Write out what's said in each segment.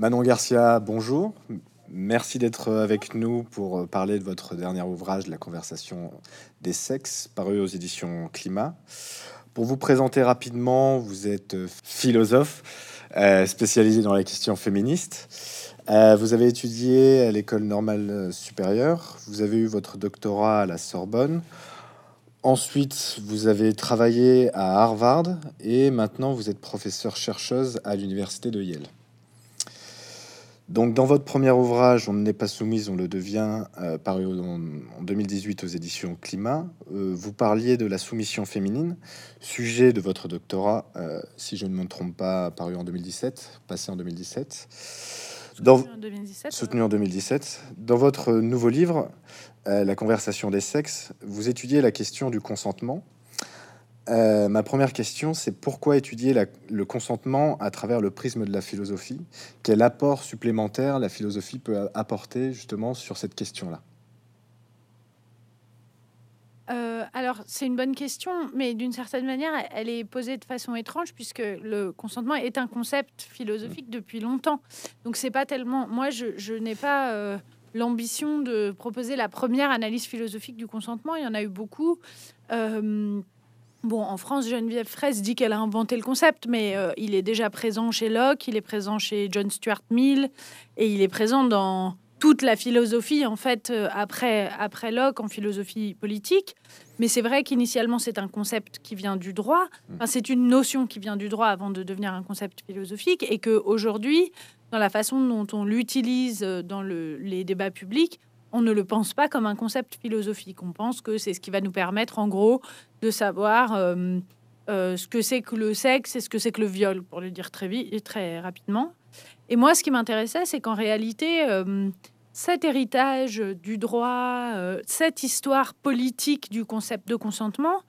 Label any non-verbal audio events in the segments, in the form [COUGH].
Manon Garcia, bonjour. Merci d'être avec nous pour parler de votre dernier ouvrage, La conversation des sexes, paru aux éditions Climat. Pour vous présenter rapidement, vous êtes philosophe euh, spécialisé dans les questions féministes. Euh, vous avez étudié à l'école normale supérieure. Vous avez eu votre doctorat à la Sorbonne. Ensuite, vous avez travaillé à Harvard et maintenant vous êtes professeur chercheuse à l'université de Yale. Donc, dans votre premier ouvrage, On n'est pas soumise, on le devient, euh, paru en, 2018 aux éditions Climat, euh, vous parliez de la soumission féminine, sujet de votre doctorat, euh, si je ne me trompe pas, paru en 2017, passé en 2017. Dans, en 2017, soutenu en 2017. Dans votre nouveau livre, La conversation des sexes, vous étudiez la question du consentement euh, ma première question, c'est pourquoi étudier le consentement à travers le prisme de la philosophie? Quel apport supplémentaire la philosophie peut apporter justement sur cette question-là? Euh, alors, c'est une bonne question, mais d'une certaine manière, elle est posée de façon étrange puisque le consentement est un concept philosophique mmh. depuis longtemps. Donc, c'est pas tellement. Moi, je, n'ai pas euh, l'ambition de proposer la première analyse philosophique du consentement. Il y en a eu beaucoup. Bon, en France, Geneviève Fraisse dit qu'elle a inventé le concept, mais euh, il est déjà présent chez Locke, il est présent chez John Stuart Mill, et il est présent dans toute la philosophie, en fait, euh, après, après Locke, en philosophie politique. Mais c'est vrai qu'initialement, c'est un concept qui vient du droit. Enfin, c'est une notion qui vient du droit avant de devenir un concept philosophique, et qu'aujourd'hui, dans la façon dont on l'utilise euh, dans les débats publics, on ne le pense pas comme un concept philosophique. On pense que c'est ce qui va nous permettre, en gros, de savoir euh, euh, ce que c'est que le sexe et ce que c'est que le viol, pour le dire très vite, très rapidement. Et moi, ce qui m'intéressait, c'est qu'en réalité, euh, cet héritage du droit, cette histoire politique du concept de consentement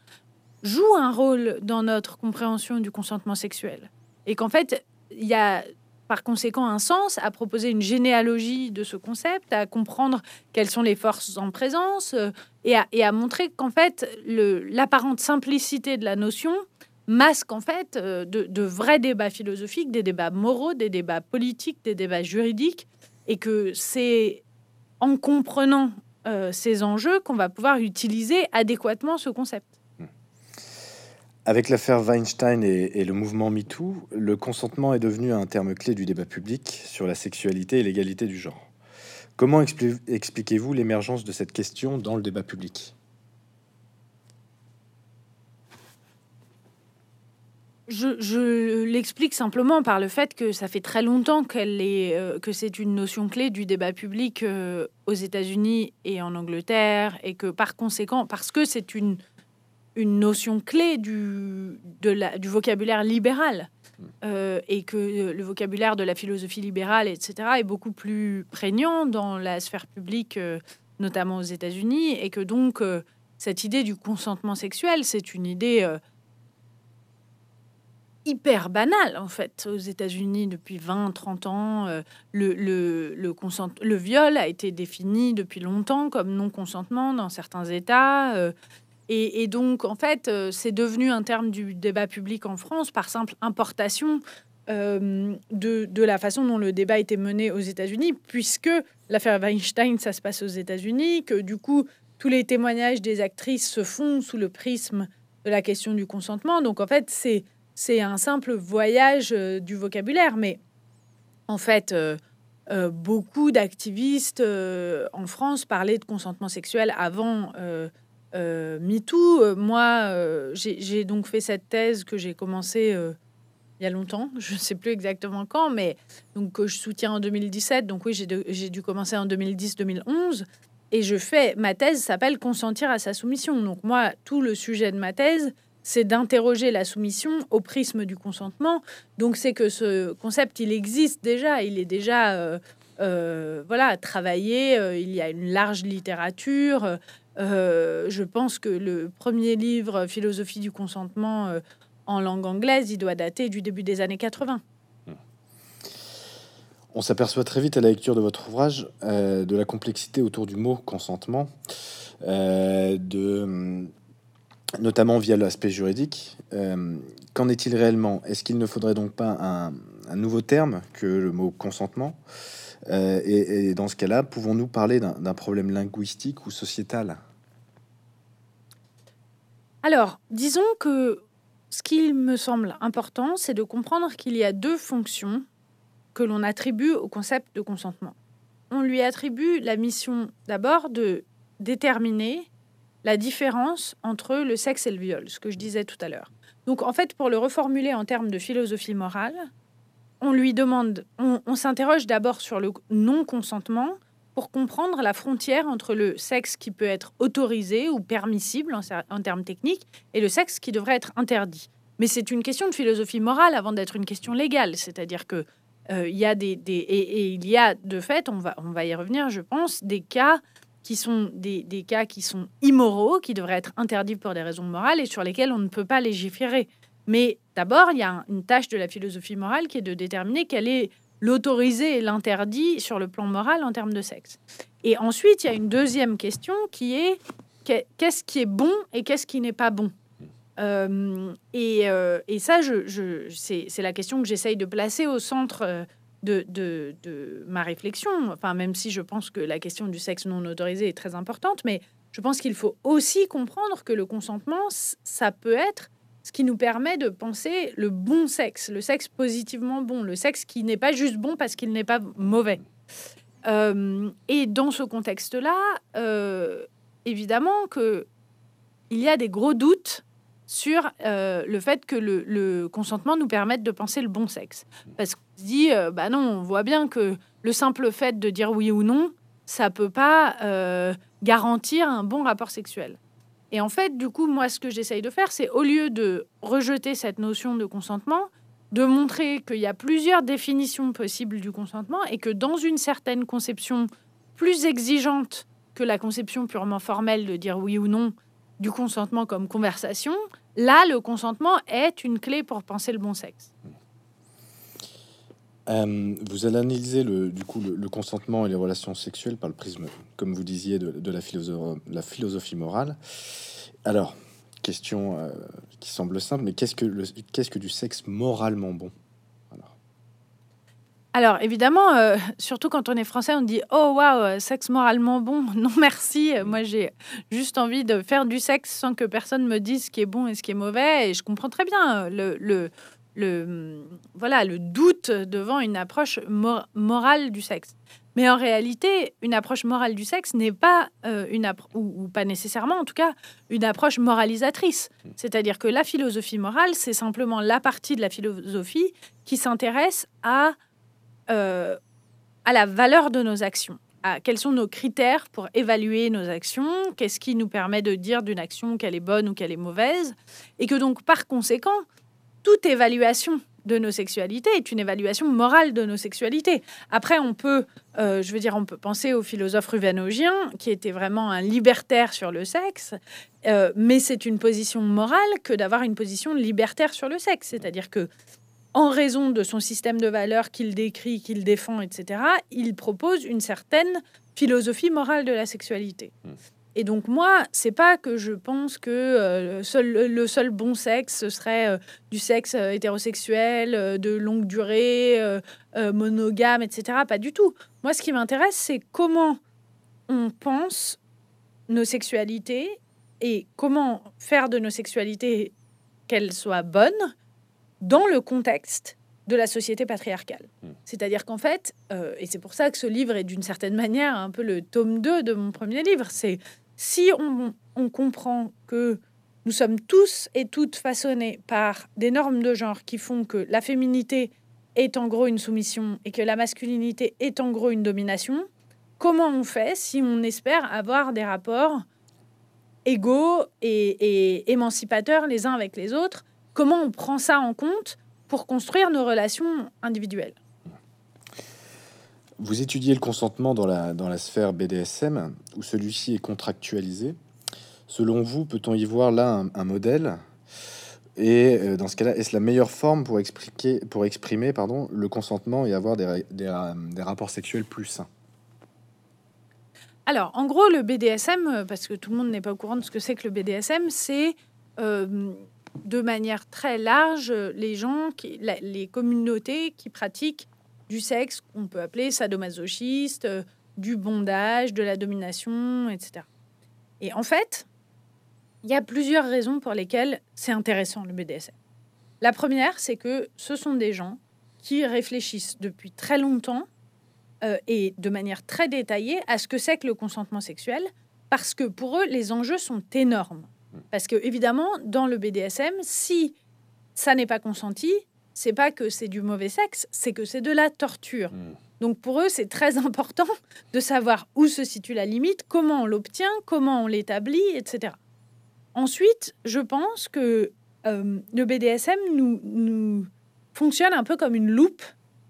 joue un rôle dans notre compréhension du consentement sexuel. Et qu'en fait, il y a par conséquent un sens, à proposer une généalogie de ce concept, à comprendre quelles sont les forces en présence euh, et, à, montrer qu'en fait l'apparente simplicité de la notion masque en fait euh, de, vrais débats philosophiques, des débats moraux, des débats politiques, des débats juridiques, et que c'est en comprenant euh, ces enjeux qu'on va pouvoir utiliser adéquatement ce concept. Avec l'affaire Weinstein et, le mouvement MeToo, le consentement est devenu un terme clé du débat public sur la sexualité et l'égalité du genre. Comment expliquez-vous l'émergence de cette question dans le débat public? Je, l'explique simplement par le fait que ça fait très longtemps euh, que c'est une notion clé du débat public euh, aux États-Unis et en Angleterre, et que par conséquent, parce que c'est une une notion clé du, de la, du vocabulaire libéral. Hmm. Euh, et que le vocabulaire de la philosophie libérale, etc., est beaucoup plus prégnant dans la sphère publique, euh, notamment aux États-Unis, et que donc euh, cette idée du consentement sexuel, c'est une idée hyper banale, en fait, aux États-Unis depuis 20-30 ans. le, le, le, le viol a été défini depuis longtemps comme non-consentement dans certains États. Et, donc, en fait, euh, c'est devenu un terme du débat public en France par simple importation euh, de, la façon dont le débat était mené aux États-Unis, puisque l'affaire Weinstein, ça se passe aux États-Unis, que du coup, tous les témoignages des actrices se font sous le prisme de la question du consentement. Donc, en fait, c'est, c'est un simple voyage euh, du vocabulaire. Mais en fait, beaucoup d'activistes en France parlaient de consentement sexuel avant euh, MeToo, euh, moi, euh, j'ai donc fait cette thèse que j'ai commencée il y a longtemps, [LAUGHS] je ne sais plus exactement quand, mais donc que je soutiens en 2017. Donc oui, j'ai dû commencer en 2010-2011. Et je fais, ma thèse s'appelle Consentir à sa soumission. Donc moi, tout le sujet de ma thèse, c'est d'interroger la soumission au prisme du consentement. Donc c'est que ce concept, il existe déjà, il est déjà... voilà, travaillé, il y a une large littérature, euh, je pense que le premier livre, Philosophie du consentement, euh, en langue anglaise, il doit dater du début des années 80. On s'aperçoit très vite à la lecture de votre ouvrage euh, de la complexité autour du mot consentement, de, notamment via l'aspect juridique. Qu'en est-il réellement? Est-ce qu'il ne faudrait donc pas un nouveau terme que le mot consentement? Euh, et, dans ce cas-là, pouvons-nous parler d'un problème linguistique ou sociétal? Alors, disons que ce qui me semble important, c'est de comprendre qu'il y a deux fonctions que l'on attribue au concept de consentement. On lui attribue la mission d'abord de déterminer la différence entre le sexe et le viol, ce que je disais tout à l'heure. Donc en fait, pour le reformuler en termes de philosophie morale, on lui demande, on, s'interroge d'abord sur le non-consentement pour comprendre la frontière entre le sexe qui peut être autorisé ou permissible en, termes techniques et le sexe qui devrait être interdit. Mais c'est une question de philosophie morale avant d'être une question légale, c'est-à-dire que euh, y a des, et, il y a de fait, on va, on va y revenir, je pense, des cas qui sont des, des, cas qui sont immoraux, qui devraient être interdits pour des raisons morales et sur lesquels on ne peut pas légiférer. Mais d'abord, il y a une tâche de la philosophie morale qui est de déterminer quel est l'autorisé et l'interdit sur le plan moral en termes de sexe. Et ensuite, il y a une deuxième question qui est qu'est-ce qui est bon et qu'est-ce qui n'est pas bon? Euh, et, euh, et, ça, c'est la question que j'essaye de placer au centre euh, de, de, de, ma réflexion. Enfin, même si je pense que la question du sexe non autorisé est très importante, mais je pense qu'il faut aussi comprendre que le consentement, ça peut être ce qui nous permet de penser le bon sexe, le sexe positivement bon, le sexe qui n'est pas juste bon parce qu'il n'est pas mauvais. Euh, et dans ce contexte-là, euh, évidemment que il y a des gros doutes sur euh, le fait que le, consentement nous permette de penser le bon sexe. Parce qu'on se dit, bah non, on voit bien que le simple fait de dire oui ou non, ça peut pas garantir un bon rapport sexuel. Et en fait, du coup, moi, ce que j'essaye de faire, c'est au lieu de rejeter cette notion de consentement, de montrer qu'il y a plusieurs définitions possibles du consentement et que dans une certaine conception plus exigeante que la conception purement formelle de dire oui ou non du consentement comme conversation, là, le consentement est une clé pour penser le bon sexe. Euh, vous allez analyser le, du coup le, consentement et les relations sexuelles par le prisme, comme vous disiez, de, la, philosophie, morale. Alors, question euh, qui semble simple, mais qu'est-ce que, qu'est-ce que du sexe moralement bon? Alors, évidemment, euh, surtout quand on est français, on dit Oh waouh, sexe moralement bon. [LAUGHS] Non, merci. Moi, j'ai juste envie de faire du sexe sans que personne me dise ce qui est bon et ce qui est mauvais. Et je comprends très bien le, le, voilà, le doute devant une approche morale du sexe. Mais en réalité, une approche morale du sexe n'est pas euh, une ou, ou, pas nécessairement, en tout cas, une approche moralisatrice. C'est-à-dire que la philosophie morale, c'est simplement la partie de la philosophie qui s'intéresse à euh, à la valeur de nos actions. À quels sont nos critères pour évaluer nos actions, qu'est-ce qui nous permet de dire d'une action qu'elle est bonne ou qu'elle est mauvaise, et que donc par conséquent, toute évaluation de nos sexualités est une évaluation morale de nos sexualités. Après, on peut, euh, je veux dire, on peut penser au philosophe ruvanogien, qui était vraiment un libertaire sur le sexe, euh, mais c'est une position morale que d'avoir une position libertaire sur le sexe. C'est-à-dire que, en raison de son système de valeurs qu'il décrit, qu'il défend, etc., il propose une certaine philosophie morale de la sexualité. Mmh. Et donc moi, c'est pas que je pense que euh, seul, le, seul, bon sexe ce serait euh, du sexe euh, hétérosexuel, de longue durée, monogame, etc. Pas du tout. Moi, ce qui m'intéresse, c'est comment on pense nos sexualités et comment faire de nos sexualités qu'elles soient bonnes dans le contexte de la société patriarcale. Hmm. C'est-à-dire qu'en fait, et c'est pour ça que ce livre est d'une certaine manière un peu le tome 2 de mon premier livre, c'est si on, comprend que nous sommes tous et toutes façonnés par des normes de genre qui font que la féminité est en gros une soumission et que la masculinité est en gros une domination, comment on fait si on espère avoir des rapports égaux et, émancipateurs les uns avec les autres? Comment on prend ça en compte pour construire nos relations individuelles? Vous étudiez le consentement dans la, dans la sphère BDSM, où celui-ci est contractualisé. Selon vous, peut-on y voir là un, modèle? Et euh, dans ce cas-là, est-ce la meilleure forme pour, expliquer, pour exprimer pardon, le consentement et avoir des, des, euh, des rapports sexuels plus sains? Alors, en gros, le BDSM, parce que tout le monde n'est pas au courant de ce que c'est que le BDSM, c'est de manière très large les gens, qui, les communautés qui pratiquent du sexe qu'on peut appeler sadomasochiste, euh, du bondage, de la domination, etc. Et en fait, il y a plusieurs raisons pour lesquelles c'est intéressant le BDSM. La première, c'est que ce sont des gens qui réfléchissent depuis très longtemps euh, et de manière très détaillée à ce que c'est que le consentement sexuel, parce que pour eux, les enjeux sont énormes. Parce que, évidemment, dans le BDSM, si ça n'est pas consenti, c'est pas que c'est du mauvais sexe, c'est que c'est de la torture. Hmm. Donc pour eux, c'est très [LAUGHS] important de savoir où se situe la limite, comment on l'obtient, comment on l'établit, etc. Ensuite, je pense que euh, le BDSM nous, nous fonctionne un peu comme une loupe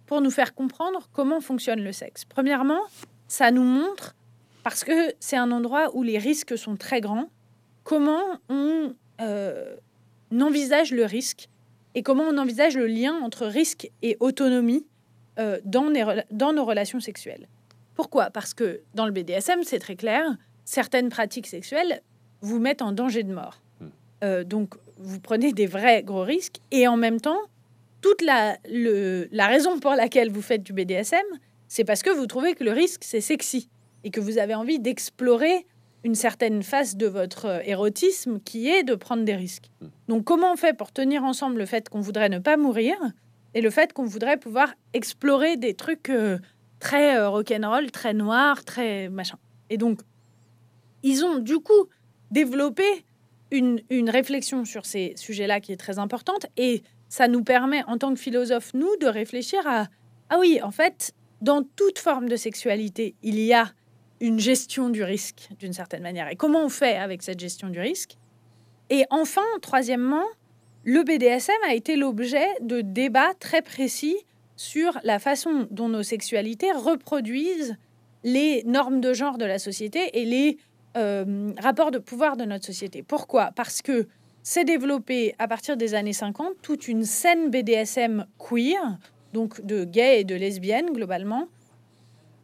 pour nous faire comprendre comment fonctionne le sexe. Premièrement, ça nous montre, parce que c'est un endroit où les risques sont très grands, comment on euh, envisage le risque et comment on envisage le lien entre risque et autonomie euh, dans, dans nos relations sexuelles? Pourquoi? Parce que dans le BDSM, c'est très clair, certaines pratiques sexuelles vous mettent en danger de mort. Hmm. Euh, donc, vous prenez des vrais gros risques et en même temps, toute la, le, la raison pour laquelle vous faites du BDSM, c'est parce que vous trouvez que le risque, c'est sexy et que vous avez envie d'explorer une certaine phase de votre euh, érotisme qui est de prendre des risques. Hmm. Donc comment on fait pour tenir ensemble le fait qu'on voudrait ne pas mourir et le fait qu'on voudrait pouvoir explorer des trucs euh, très euh, rock'n'roll, très noirs, très machin. Et donc, ils ont du coup développé une, une réflexion sur ces sujets-là qui est très importante et ça nous permet, en tant que philosophe, nous, de réfléchir à, ah oui, en fait, dans toute forme de sexualité, il y a une gestion du risque d'une certaine manière. Et comment on fait avec cette gestion du risque? Et enfin, troisièmement, le BDSM a été l'objet de débats très précis sur la façon dont nos sexualités reproduisent les normes de genre de la société et les euh, rapports de pouvoir de notre société. Pourquoi? Parce que s'est développé à partir des années 50 toute une scène BDSM queer, donc de gays et de lesbiennes globalement,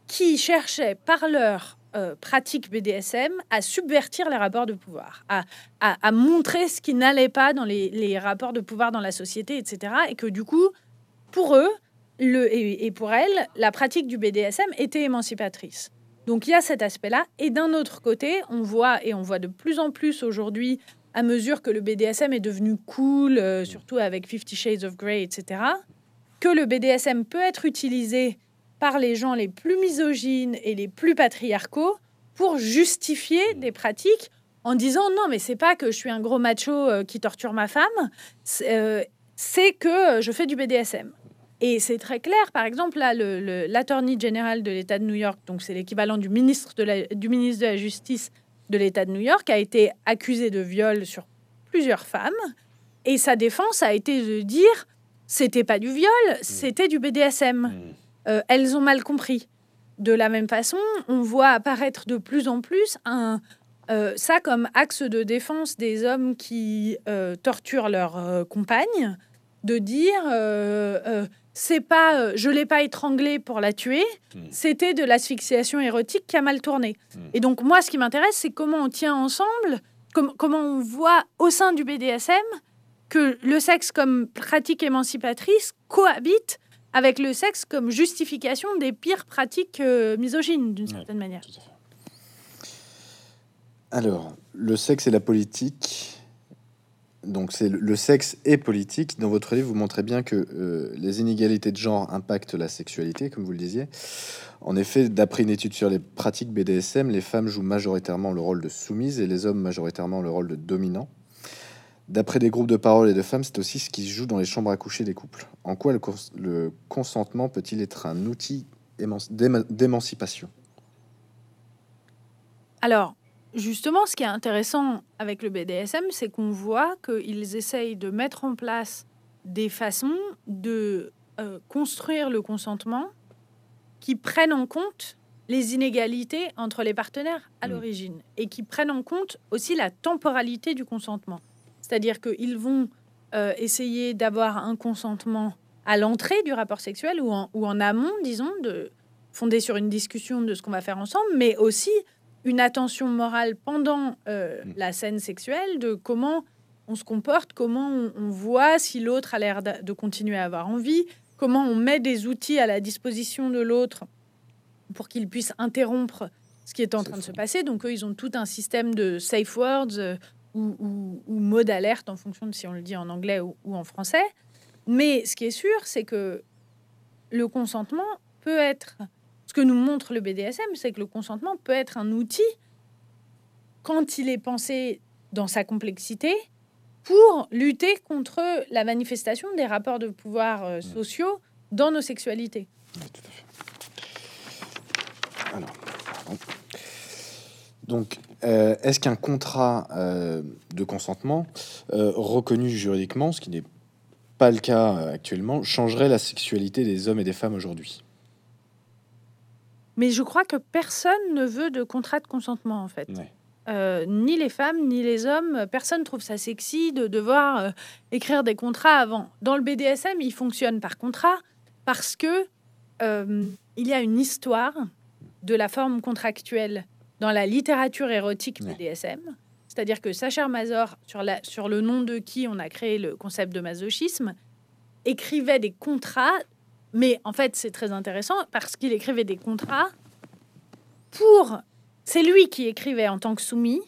qui cherchaient par leur euh, pratique BDSM à subvertir les rapports de pouvoir, à, à, montrer ce qui n'allait pas dans les, rapports de pouvoir dans la société, etc. Et que du coup, pour eux et, pour elles, la pratique du BDSM était émancipatrice. Donc il y a cet aspect-là. Et d'un autre côté, on voit, et on voit de plus en plus aujourd'hui, à mesure que le BDSM est devenu cool, euh, surtout avec Fifty Shades of Grey, etc., que le BDSM peut être utilisé par les gens les plus misogynes et les plus patriarcaux pour justifier des pratiques en disant non mais c'est pas que je suis un gros macho euh, qui torture ma femme, c'est euh, que je fais du BDSM. Et c'est très clair, par exemple, là, l'attorney général de l'État de New York, donc c'est l'équivalent du ministre, de la, du ministre de la Justice de l'État de New York, a été accusé de viol sur plusieurs femmes. Et sa défense a été de dire c'était pas du viol, mmh. c'était du BDSM. Euh, elles ont mal compris. De la même façon, on voit apparaître de plus en plus un, euh, ça comme axe de défense des hommes qui euh, torturent leurs compagnes, de dire c'est pas je l'ai pas étranglée pour la tuer, hmm. c'était de l'asphyxiation érotique qui a mal tourné. Hmm. Et donc moi, ce qui m'intéresse, c'est comment on tient ensemble, comment on voit au sein du BDSM que le sexe comme pratique émancipatrice cohabite avec le sexe comme justification des pires pratiques euh, misogynes, d'une certaine manière. Alors, le sexe et la politique. Donc, c'est le sexe et politique. Dans votre livre, vous montrez bien que euh, les inégalités de genre impactent la sexualité, comme vous le disiez. En effet, d'après une étude sur les pratiques BDSM, les femmes jouent majoritairement le rôle de soumise et les hommes majoritairement le rôle de dominant. D'après des groupes de parole et de femmes, c'est aussi ce qui se joue dans les chambres à coucher des couples. En quoi le, consentement peut-il être un outil d'émancipation? Alors, justement, ce qui est intéressant avec le BDSM, c'est qu'on voit qu'ils essayent de mettre en place des façons de euh, construire le consentement qui prennent en compte les inégalités entre les partenaires à mmh. l'origine et qui prennent en compte aussi la temporalité du consentement. C'est-à-dire qu'ils vont euh, essayer d'avoir un consentement à l'entrée du rapport sexuel ou en, ou en amont, disons, de fondé sur une discussion de ce qu'on va faire ensemble, mais aussi une attention morale pendant euh, mm. la scène sexuelle de comment on se comporte, comment on, voit si l'autre a l'air de, continuer à avoir envie, comment on met des outils à la disposition de l'autre pour qu'il puisse interrompre ce qui est en train de se passer. Donc eux, ils ont tout un système de safe words euh, ou, ou, mots d'alerte en fonction de si on le dit en anglais ou, ou en français. Mais ce qui est sûr, c'est que le consentement peut être, ce que nous montre le BDSM, c'est que le consentement peut être un outil quand il est pensé dans sa complexité pour lutter contre la manifestation des rapports de pouvoir euh, sociaux dans nos sexualités. Alors, Donc, euh, est-ce qu'un contrat euh, de consentement reconnu juridiquement, ce qui n'est pas le cas actuellement, changerait la sexualité des hommes et des femmes aujourd'hui? Mais je crois que personne ne veut de contrat de consentement, en fait. Euh, ni les femmes, ni les hommes, personne trouve ça sexy de devoir euh, écrire des contrats avant. Dans le BDSM, il fonctionne par contrat parce que euh, il y a une histoire de la forme contractuelle dans la littérature érotique BDSM. C'est-à-dire que Sacher Mazor, sur, la, sur le nom de qui on a créé le concept de masochisme, écrivait des contrats, mais en fait c'est très intéressant parce qu'il écrivait des contrats pour c'est lui qui écrivait en tant que soumis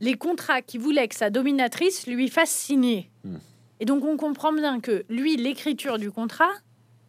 les contrats qui voulait que sa dominatrice lui fasse signer. Hmm. Et donc on comprend bien que lui, l'écriture du contrat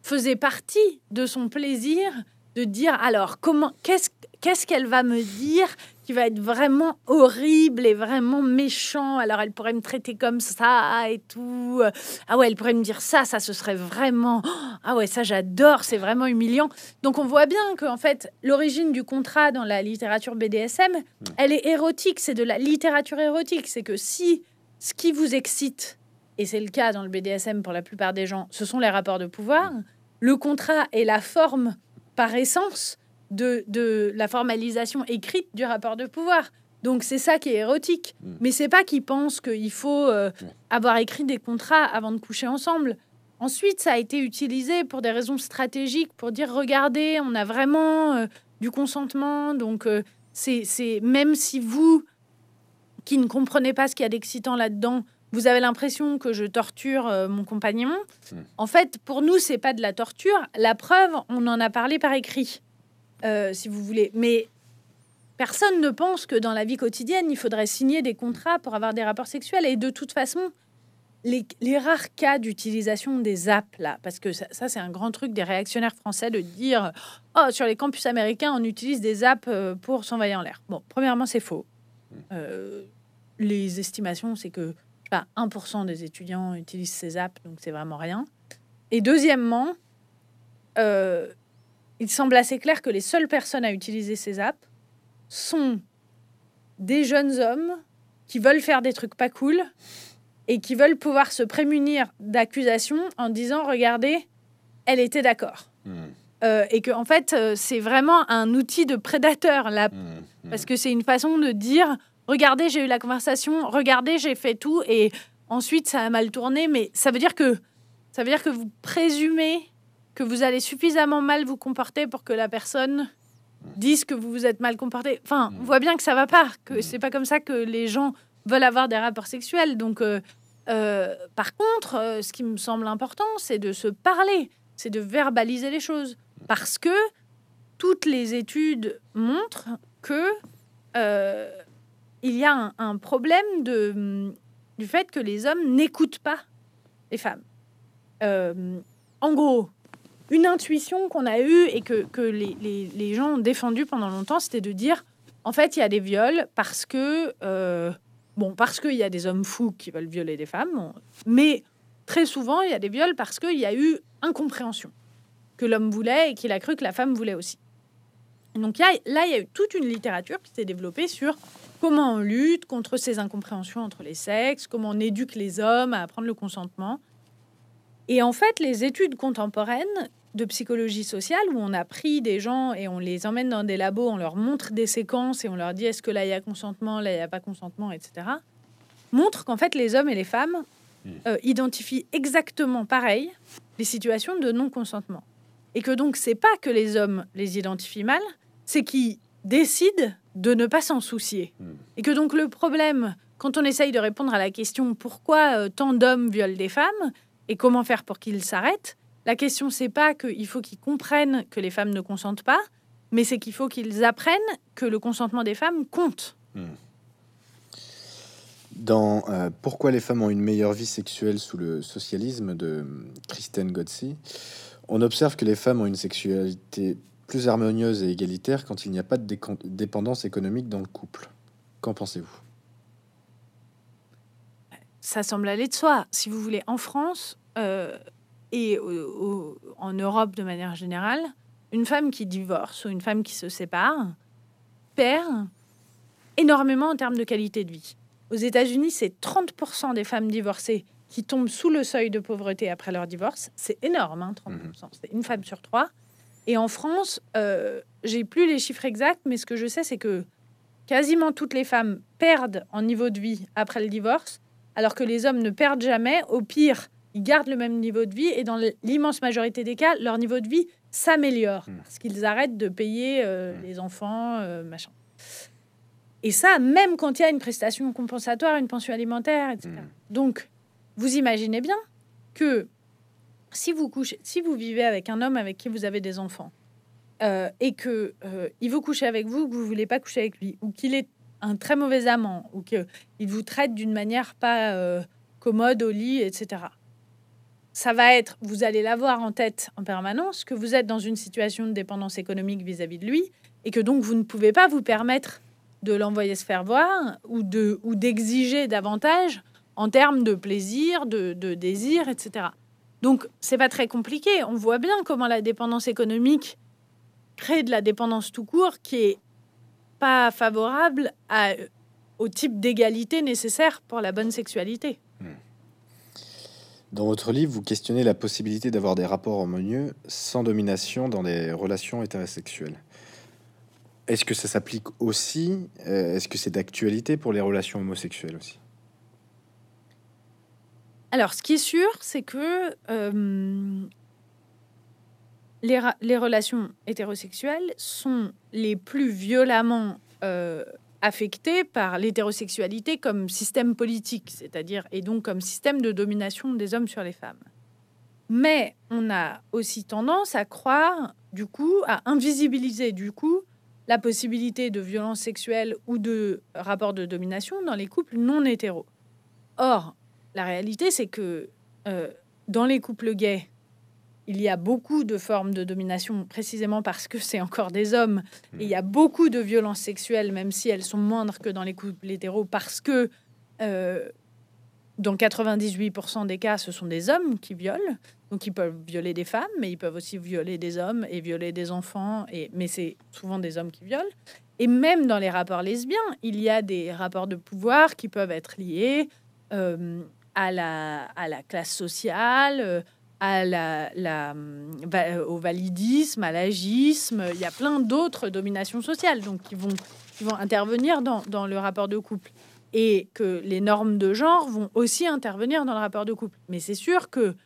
faisait partie de son plaisir de dire alors comment qu'est-ce qu'est-ce qu'elle va me dire qui va être vraiment horrible et vraiment méchant? Alors elle pourrait me traiter comme ça et tout. Ah ouais, elle pourrait me dire ça, ça ce serait vraiment. Ah ouais, ça j'adore, c'est vraiment humiliant. Donc on voit bien que en fait l'origine du contrat dans la littérature BDSM, hmm. elle est érotique. C'est de la littérature érotique. C'est que si ce qui vous excite et c'est le cas dans le BDSM pour la plupart des gens, ce sont les rapports de pouvoir. Le contrat est la forme par essence de, la formalisation écrite du rapport de pouvoir. Donc c'est ça qui est érotique. Mm. Mais c'est pas qu'ils pensent qu'il faut euh, avoir écrit des contrats avant de coucher ensemble. Ensuite, ça a été utilisé pour des raisons stratégiques, pour dire regardez, on a vraiment euh, du consentement. Donc euh, c'est même si vous, qui ne comprenez pas ce qu'il y a d'excitant là-dedans, vous avez l'impression que je torture mon compagnon. Mm. En fait, pour nous, c'est pas de la torture. La preuve, on en a parlé par écrit. Euh, si vous voulez. Mais personne ne pense que dans la vie quotidienne, il faudrait signer des contrats pour avoir des rapports sexuels. Et de toute façon, les, rares cas d'utilisation des apps, là, parce que ça, c'est un grand truc des réactionnaires français de dire Oh, sur les campus américains, on utilise des apps euh, pour s'envahir en l'air. Bon, premièrement, c'est faux. Euh, les estimations, c'est que pas 1% des étudiants utilisent ces apps, donc c'est vraiment rien. Et deuxièmement, il semble assez clair que les seules personnes à utiliser ces apps sont des jeunes hommes qui veulent faire des trucs pas cool et qui veulent pouvoir se prémunir d'accusations en disant regardez, elle était d'accord. Hmm. Euh, et que en fait, euh, c'est vraiment un outil de prédateur là, hmm. Hmm. parce que c'est une façon de dire regardez, j'ai eu la conversation, regardez, j'ai fait tout, et ensuite ça a mal tourné. Mais ça veut dire que ça veut dire que vous présumez que vous allez suffisamment mal vous comporter pour que la personne dise que vous vous êtes mal comporté. Enfin, on voit bien que ça va pas, que c'est pas comme ça que les gens veulent avoir des rapports sexuels. Donc, euh, euh, par contre, euh, ce qui me semble important, c'est de se parler, c'est de verbaliser les choses, parce que toutes les études montrent que il y a un, problème de, du fait que les hommes n'écoutent pas les femmes. en gros, une intuition qu'on a eue et que, les, gens ont défendu pendant longtemps, c'était de dire, en fait, il y a des viols parce que, euh, bon, parce qu'il y a des hommes fous qui veulent violer des femmes, mais très souvent, il y a des viols parce qu'il y a eu incompréhension, que l'homme voulait et qu'il a cru que la femme voulait aussi. Donc là, là, il y a eu toute une littérature qui s'est développée sur comment on lutte contre ces incompréhensions entre les sexes, comment on éduque les hommes à apprendre le consentement. Et en fait, les études contemporaines de psychologie sociale, où on a pris des gens et on les emmène dans des labos, on leur montre des séquences et on leur dit est-ce que là il y a consentement, là il n'y a pas consentement, etc., montrent qu'en fait les hommes et les femmes hmm. euh, identifient exactement pareil les situations de non-consentement. Et que donc c'est pas que les hommes les identifient mal, c'est qu'ils décident de ne pas s'en soucier. Hmm. Et que donc le problème quand on essaye de répondre à la question pourquoi euh, tant d'hommes violent des femmes et comment faire pour qu'ils s'arrêtent, la question c'est pas qu'il faut qu'ils comprennent que les femmes ne consentent pas, mais c'est qu'il faut qu'ils apprennent que le consentement des femmes compte. Hmm. Dans euh, Pourquoi les femmes ont une meilleure vie sexuelle sous le socialisme de Kristen Gotzi, on observe que les femmes ont une sexualité plus harmonieuse et égalitaire quand il n'y a pas de dépendance économique dans le couple. Qu'en pensez-vous? Ça semble aller de soi. Si vous voulez, en France euh, et en Europe de manière générale, une femme qui divorce ou une femme qui se sépare perd énormément en termes de qualité de vie. Aux États-Unis, c'est 30% des femmes divorcées qui tombent sous le seuil de pauvreté après leur divorce. C'est énorme, 30%. Hein, mhm. C'est une femme sur trois. Et en France, euh, j'ai plus les chiffres exacts, mais ce que je sais, c'est que quasiment toutes les femmes perdent en niveau de vie après le divorce alors que les hommes ne perdent jamais. Au pire, ils gardent le même niveau de vie et dans l'immense majorité des cas, leur niveau de vie s'améliore hmm. parce qu'ils arrêtent de payer euh, hmm. les enfants, euh, machin. Et ça, même quand il y a une prestation compensatoire, une pension alimentaire, etc. Hmm. Donc, vous imaginez bien que si vous couchez, si vous vivez avec un homme avec qui vous avez des enfants euh, et que il veut coucher avec vous, que vous voulez pas coucher avec lui, ou qu'il est un très mauvais amant ou qu'il vous traite d'une manière pas euh, commode au lit, etc. Ça va être, vous allez l'avoir en tête en permanence, que vous êtes dans une situation de dépendance économique vis-à-vis de lui et que donc vous ne pouvez pas vous permettre de l'envoyer se faire voir ou de ou d'exiger davantage en termes de plaisir, de, de désir, etc. Donc c'est pas très compliqué. On voit bien comment la dépendance économique crée de la dépendance tout court qui est pas favorable au type d'égalité nécessaire pour la bonne sexualité. Dans votre livre, vous questionnez la possibilité d'avoir des rapports harmonieux sans domination dans des relations hétérosexuelles. Est-ce que ça s'applique aussi? Euh, Est-ce que c'est d'actualité pour les relations homosexuelles aussi? Alors, ce qui est sûr, c'est que euh, les, relations hétérosexuelles sont les plus violemment euh, affectées par l'hétérosexualité comme système politique, c'est-à-dire et donc comme système de domination des hommes sur les femmes. Mais on a aussi tendance à croire, du coup, à invisibiliser, du coup, la possibilité de violence sexuelle ou de rapport de domination dans les couples non hétéros. Or, la réalité, c'est que euh, dans les couples gays, il y a beaucoup de formes de domination précisément parce que c'est encore des hommes. Et il y a beaucoup de violences sexuelles, même si elles sont moindres que dans les couples hétéros, parce que euh, dans 98% des cas, ce sont des hommes qui violent. Donc ils peuvent violer des femmes, mais ils peuvent aussi violer des hommes et violer des enfants. Et, mais c'est souvent des hommes qui violent. Et même dans les rapports lesbiens, il y a des rapports de pouvoir qui peuvent être liés euh, à, la, classe sociale, euh, à la, euh, au validisme, à l'agisme. Il y a plein d'autres dominations sociales donc, qui, vont, intervenir dans, dans, le rapport de couple. Et que les normes de genre vont aussi intervenir dans le rapport de couple. Mais c'est sûr que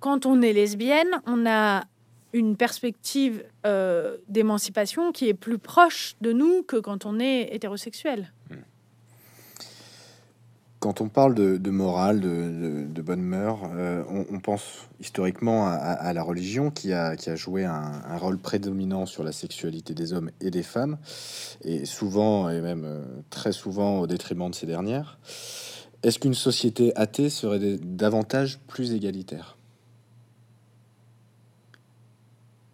quand on est lesbienne, on a une perspective euh, d'émancipation qui est plus proche de nous que quand on est hétérosexuel. Quand on parle de, morale, de, bonne mœurs, euh, on, pense historiquement à, la religion qui a, joué un, rôle prédominant sur la sexualité des hommes et des femmes, et souvent, et même euh, très souvent au détriment de ces dernières. Est-ce qu'une société athée serait davantage plus égalitaire?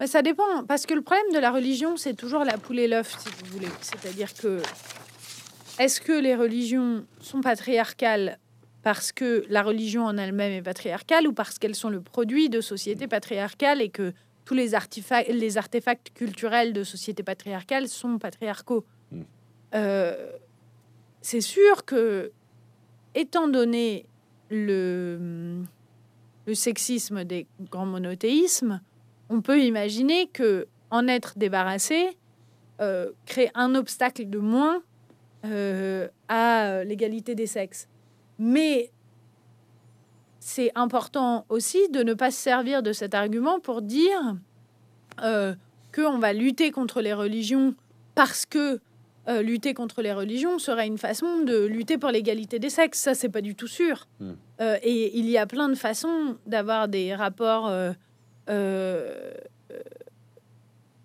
Ça dépend, parce que le problème de la religion, c'est toujours la poule et l'œuf, si vous voulez. C'est-à-dire que est-ce que les religions sont patriarcales parce que la religion en elle-même est patriarcale ou parce qu'elles sont le produit de sociétés patriarcales et que tous les artefacts, les artefacts culturels de sociétés patriarcales sont patriarcaux? Hmm. euh, C'est sûr que, étant donné le, le sexisme des grands monothéismes, on peut imaginer que en être débarrassé euh, crée un obstacle de moins euh, à l'égalité des sexes. Mais c'est important aussi de ne pas se servir de cet argument pour dire euh, qu'on va lutter contre les religions parce que euh, lutter contre les religions serait une façon de lutter pour l'égalité des sexes. Ça, c'est pas du tout sûr. Hmm. Euh, et il y a plein de façons d'avoir des rapports euh, euh, euh,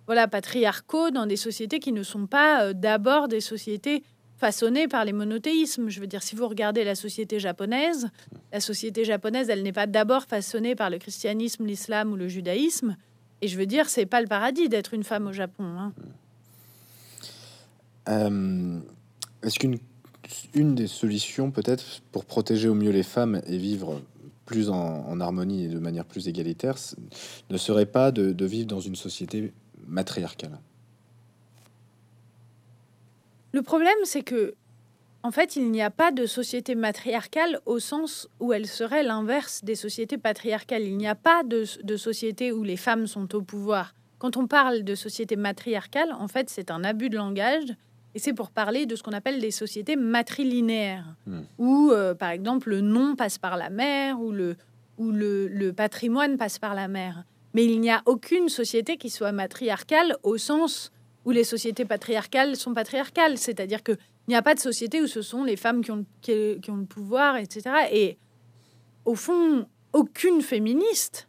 voilà, patriarcaux dans des sociétés qui ne sont pas euh, d'abord des sociétés façonnées par les monothéismes. Je veux dire, si vous regardez la société japonaise, la société japonaise, elle n'est pas d'abord façonnée par le christianisme, l'islam ou le judaïsme. Et je veux dire, c'est pas le paradis d'être une femme au Japon. hein. Euh, Est-ce qu'une une des solutions, peut-être, pour protéger au mieux les femmes et vivre plus en, en harmonie et de manière plus égalitaire, ne serait pas de, de vivre dans une société matriarcale? Le problème, c'est que, en fait, il n'y a pas de société matriarcale au sens où elle serait l'inverse des sociétés patriarcales. Il n'y a pas de, de société où les femmes sont au pouvoir. Quand on parle de société matriarcale, en fait, c'est un abus de langage et c'est pour parler de ce qu'on appelle des sociétés matrilinéaires, Hmm. où, euh, par exemple, le nom passe par la mère ou le, ou le, le patrimoine passe par la mère. Mais il n'y a aucune société qui soit matriarcale au sens où les sociétés patriarcales sont patriarcales. C'est-à-dire qu'il n'y a pas de société où ce sont les femmes qui ont, le pouvoir, etc. Et au fond, aucune féministe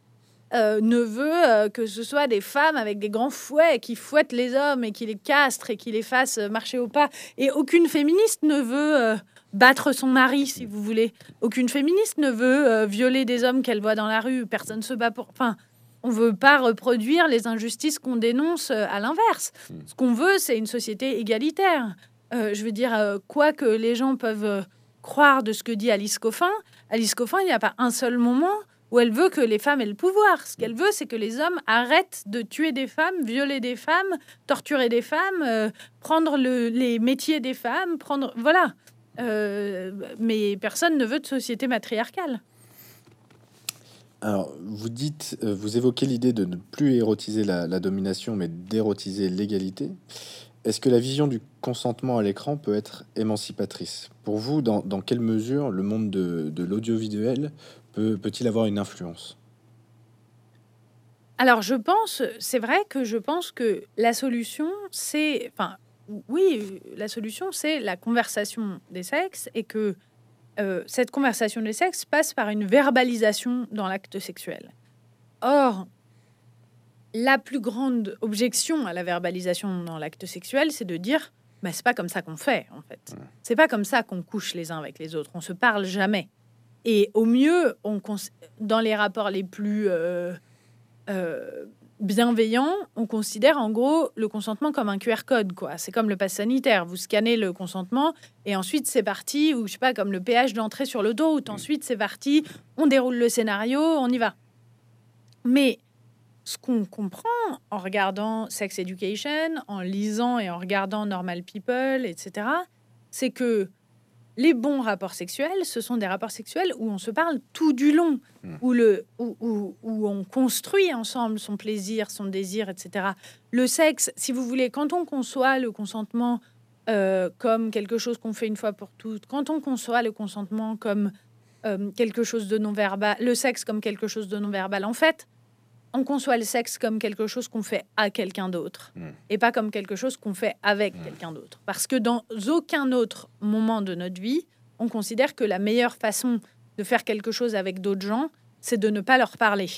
euh, ne veut euh, que ce soit des femmes avec des grands fouets qui fouettent les hommes et qui les castrent et qui les fassent marcher au pas. Et aucune féministe ne veut euh, battre son mari, si vous voulez. Aucune féministe ne veut violer des hommes qu'elle voit dans la rue. Personne se bat pour. Enfin, on veut pas reproduire les injustices qu'on dénonce euh, à l'inverse. Mm. Ce qu'on veut, c'est une société égalitaire. Euh, je veux dire, euh, quoi que les gens peuvent croire de ce que dit Alice Coffin, Alice Coffin, il n'y a pas un seul moment où elle veut que les femmes aient le pouvoir. Ce qu'elle veut, c'est que les hommes arrêtent de tuer des femmes, violer des femmes, torturer des femmes, euh, prendre le- les métiers des femmes, prendre... Voilà. Euh, mais personne ne veut de société matriarcale. Alors, vous dites, euh, vous évoquez l'idée de ne plus érotiser la, domination, mais d'érotiser l'égalité. Est-ce que la vision du consentement à l'écran peut être émancipatrice? Pour vous, dans, dans quelle mesure le monde de, de l'audiovisuel peut, peut-il avoir une influence? Alors, je pense, c'est vrai que je pense que la solution, c'est, enfin, oui, la solution, c'est la conversation des sexes et que euh, cette conversation des sexes passe par une verbalisation dans l'acte sexuel. Or, la plus grande objection à la verbalisation dans l'acte sexuel, c'est de dire, bah, c'est pas comme ça qu'on fait, en fait. C'est pas comme ça qu'on couche les uns avec les autres. On se parle jamais. Et au mieux, on cons- dans les rapports les plus euh, euh, bienveillant, on considère en gros le consentement comme un QR code, quoi. C'est comme le pass sanitaire. Vous scannez le consentement et ensuite c'est parti, ou je sais pas, comme le péage d'entrée sur l'autoroute. Ensuite c'est parti, on déroule le scénario, on y va. Mais ce qu'on comprend en regardant Sex Education, en lisant et en regardant Normal People, etc., c'est que les bons rapports sexuels, ce sont des rapports sexuels où on se parle tout du long, Mm. où, le, où, où- où on construit ensemble son plaisir, son désir, etc. Le sexe, si vous voulez, quand on conçoit le consentement euh, comme quelque chose qu'on fait une fois pour toutes, quand on conçoit le consentement comme euh, quelque chose de non-verbal, le sexe comme quelque chose de non-verbal, en fait, on conçoit le sexe comme quelque chose qu'on fait à quelqu'un d'autre Mm. et pas comme quelque chose qu'on fait avec quelqu'un d'autre. Parce que dans aucun autre moment de notre vie, on considère que la meilleure façon de faire quelque chose avec d'autres gens, c'est de ne pas leur parler.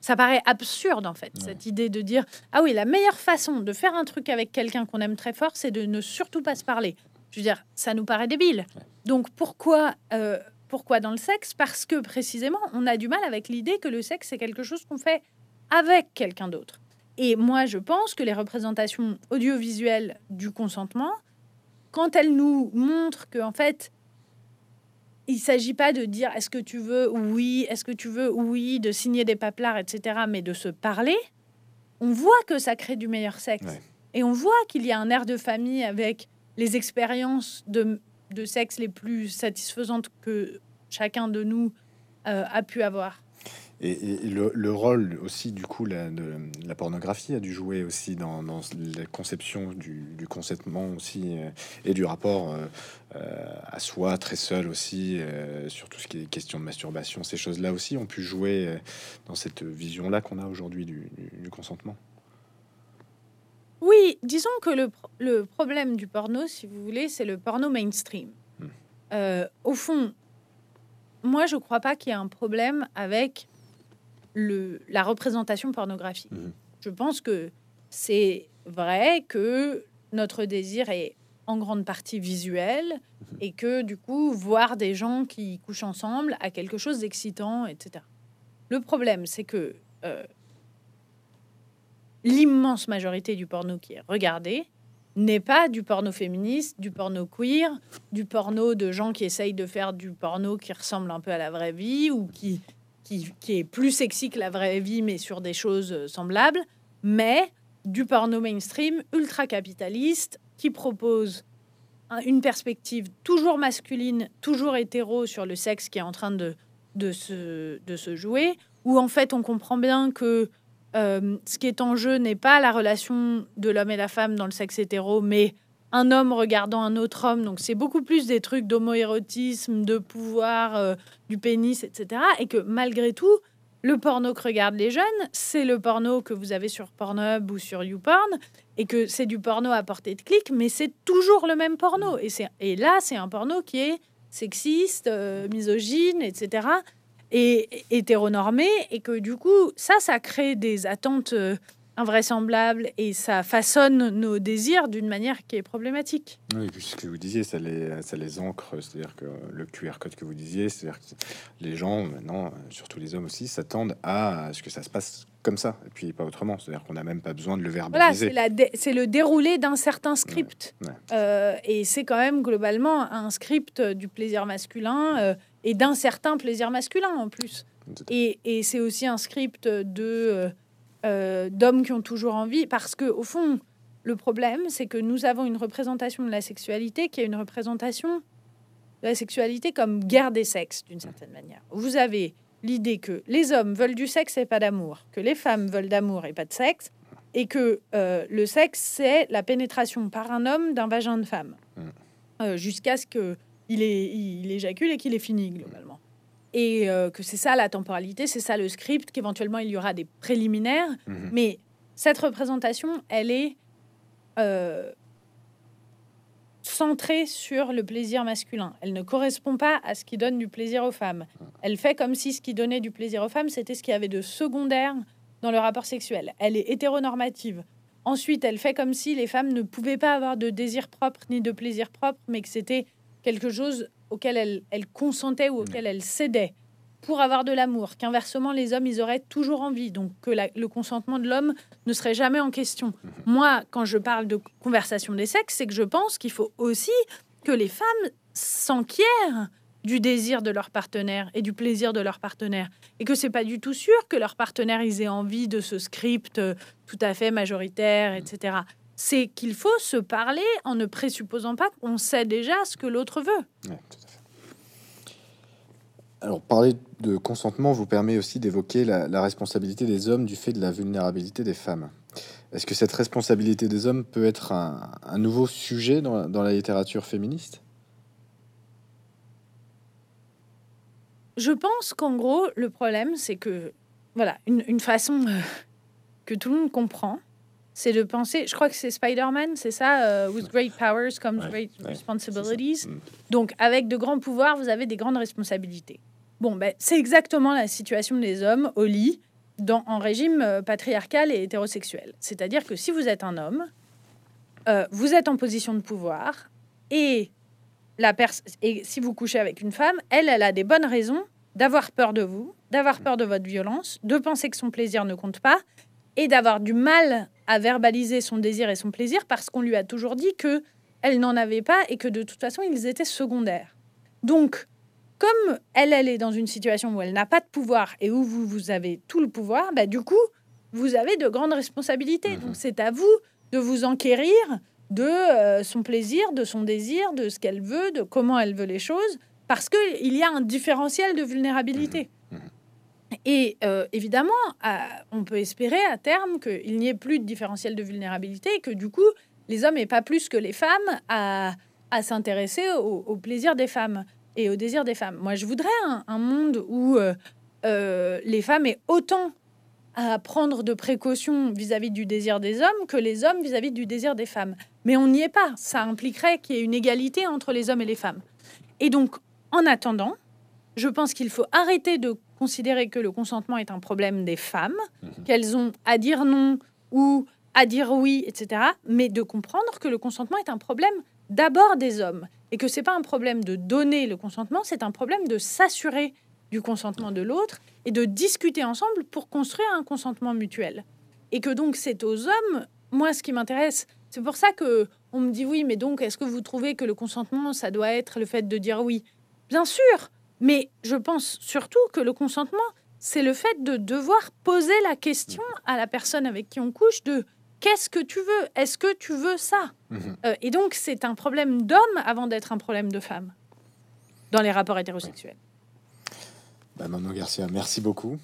Ça paraît absurde en fait, cette idée de dire ah oui, la meilleure façon de faire un truc avec quelqu'un qu'on aime très fort, c'est de ne surtout pas se parler. Je veux dire, ça nous paraît débile. Donc pourquoi, euh, pourquoi dans le sexe? Parce que précisément, on a du mal avec l'idée que le sexe c'est quelque chose qu'on fait avec quelqu'un d'autre. Et moi, je pense que les représentations audiovisuelles du consentement, quand elles nous montrent que en fait, il s'agit pas de dire est-ce que tu veux oui, est-ce que tu veux oui, de signer des paplards, etc., mais de se parler, on voit que ça crée du meilleur sexe. Ouais. Et on voit qu'il y a un air de famille avec les expériences de, de sexe les plus satisfaisantes que chacun de nous euh, a pu avoir. Et, et- et le, le rôle aussi, du coup, la, de la pornographie a dû jouer aussi dans, dans la conception du, du consentement aussi euh, et du rapport euh, euh, à soi, très seul aussi, sur tout ce qui est question de masturbation. Ces choses-là aussi ont pu jouer dans cette vision-là qu'on a aujourd'hui du, du- du consentement. Oui, disons que le, le, problème du porno, si vous voulez, c'est le porno mainstream. Hmm. Au fond, moi, je ne crois pas qu'il y ait un problème avec le, la représentation pornographique. Hmm. Je pense que c'est vrai que notre désir est en grande partie visuel hmm. et que du coup, voir des gens qui couchent ensemble a quelque chose d'excitant, etc. Le problème, c'est que euh, l'immense majorité du porno qui est regardé n'est pas du porno féministe, du porno queer, du porno de gens qui essayent de faire du porno qui ressemble un peu à la vraie vie ou qui, qui, est plus sexy que la vraie vie mais sur des choses euh, semblables, mais du porno mainstream ultra capitaliste qui propose une perspective toujours masculine, toujours hétéro sur le sexe qui est en train de, de, se, de se jouer, où en fait on comprend bien que euh, ce qui est en jeu n'est pas la relation de l'homme et la femme dans le sexe hétéro, mais un homme regardant un autre homme. Donc c'est beaucoup plus des trucs d'homoérotisme, de pouvoir, euh, du pénis, etc. Et que malgré tout, le porno que regardent les jeunes, c'est le porno que vous avez sur Pornhub ou sur YouPorn, et que c'est du porno à portée de clic, mais c'est toujours le même porno. Et, là, c'est un porno qui est sexiste, euh, misogyne, etc et hétéronormé et que du coup, ça, ça crée des attentes euh, invraisemblables et ça façonne nos désirs d'une manière qui est problématique. Oui, ce que vous disiez, ça les, ça les ancre, c'est-à-dire que le QR code que vous disiez, c'est-à-dire que les gens, maintenant, surtout les hommes aussi, s'attendent à ce que ça se passe comme ça, et puis pas autrement. C'est-à-dire qu'on n'a même pas besoin de le verbaliser. Voilà, c'est le déroulé d'un certain script. Euh, et c'est quand même globalement un script du plaisir masculin. Euh, et d'un certain plaisir masculin en plus. Et, et c'est aussi un script de euh, euh, d'hommes qui ont toujours envie, parce que au fond, le problème, c'est que nous avons une représentation de la sexualité qui est une représentation de la sexualité comme guerre des sexes, d'une certaine manière. Vous avez l'idée que les hommes veulent du sexe et pas d'amour, que les femmes veulent d'amour et pas de sexe, et que euh, le sexe, c'est la pénétration par un homme d'un vagin de femme, mm. jusqu'à ce que il, est, il éjacule et qu'il est fini globalement. Et euh, que c'est ça la temporalité, c'est ça le script, qu'éventuellement il y aura des préliminaires. Mhm. Mais cette représentation, elle est euh, centrée sur le plaisir masculin. Elle ne correspond pas à ce qui donne du plaisir aux femmes. Elle fait comme si ce qui donnait du plaisir aux femmes, c'était ce qui avait de secondaire dans le rapport sexuel. Elle est hétéronormative. Ensuite, elle fait comme si les femmes ne pouvaient pas avoir de désir propre ni de plaisir propre, mais que c'était quelque chose auquel elle, consentait ou auquel elle cédait pour avoir de l'amour, qu'inversement les hommes, ils auraient toujours envie, donc que le consentement de l'homme ne serait jamais en question. Mhm. Moi, quand je parle de conversation des sexes, c'est que je pense qu'il faut aussi que les femmes s'enquièrent du désir de leur partenaire et du plaisir de leur partenaire. Et que c'est pas du tout sûr que leur partenaire ils aient envie de ce script euh, tout à fait majoritaire, etc c'est qu'il faut se parler en ne présupposant pas qu'on sait déjà ce que l'autre veut. Alors, parler de consentement vous permet aussi d'évoquer la, responsabilité des hommes du fait de la vulnérabilité des femmes. Est-ce que cette responsabilité des hommes peut être un, nouveau sujet dans, la littérature féministe? Je pense qu'en gros, le problème, c'est que, voilà, une, façon euh, que tout le monde comprend, c'est de penser, je crois que c'est Spider-Man, c'est ça, euh, with great powers comes great responsibilities. Mm. Donc, avec de grands pouvoirs, vous avez des grandes responsabilités. Bon, ben, c'est exactement la situation des hommes au lit dans, en régime euh, patriarcal et hétérosexuel. C'est-à-dire que si vous êtes un homme, euh, vous êtes en position de pouvoir et, la et si vous couchez avec une femme, elle, elle a des bonnes raisons d'avoir peur de vous, d'avoir peur de votre violence, de penser que son plaisir ne compte pas et d'avoir du mal à verbaliser son désir et son plaisir parce qu'on lui a toujours dit que elle n'en avait pas et que de toute façon ils étaient secondaires. Donc, comme elle, elle est dans une situation où elle n'a pas de pouvoir et où vous, vous avez tout le pouvoir, bah, du coup, vous avez de grandes responsabilités. Mhm. Donc, c'est à vous de vous enquérir de euh, son plaisir, de son désir, de ce qu'elle veut, de comment elle veut les choses, parce qu'il y a un différentiel de vulnérabilité. Et euh, évidemment, on peut espérer à terme qu'il n'y ait plus de différentiel de vulnérabilité et que du coup, les hommes n'aient pas plus que les femmes à, s'intéresser au, plaisir des femmes et au désir des femmes. Moi, je voudrais un, monde où euh, euh, les femmes aient autant à prendre de précautions vis-à-vis du désir des hommes que les hommes vis-à-vis du désir des femmes. Mais on n'y est pas. Ça impliquerait qu'il y ait une égalité entre les hommes et les femmes. Et donc, en attendant, je pense qu'il faut arrêter de considérer que le consentement est un problème des femmes, mhm. qu'elles ont à dire non ou à dire oui, etc. Mais de comprendre que le consentement est un problème d'abord des hommes et que c'est pas un problème de donner le consentement, c'est un problème de s'assurer du consentement de l'autre et de discuter ensemble pour construire un consentement mutuel. Et que donc c'est aux hommes, moi ce qui m'intéresse, c'est pour ça que on me dit oui, mais donc est-ce que vous trouvez que le consentement, ça doit être le fait de dire oui? Bien sûr, mais je pense surtout que le consentement, c'est le fait de devoir poser la question à la personne avec qui on couche de qu'est-ce que tu veux? Est-ce que tu veux ça mhm. euh, Et donc c'est un problème d'homme avant d'être un problème de femme dans les rapports hétérosexuels. Bah, Manon Garcia, merci beaucoup.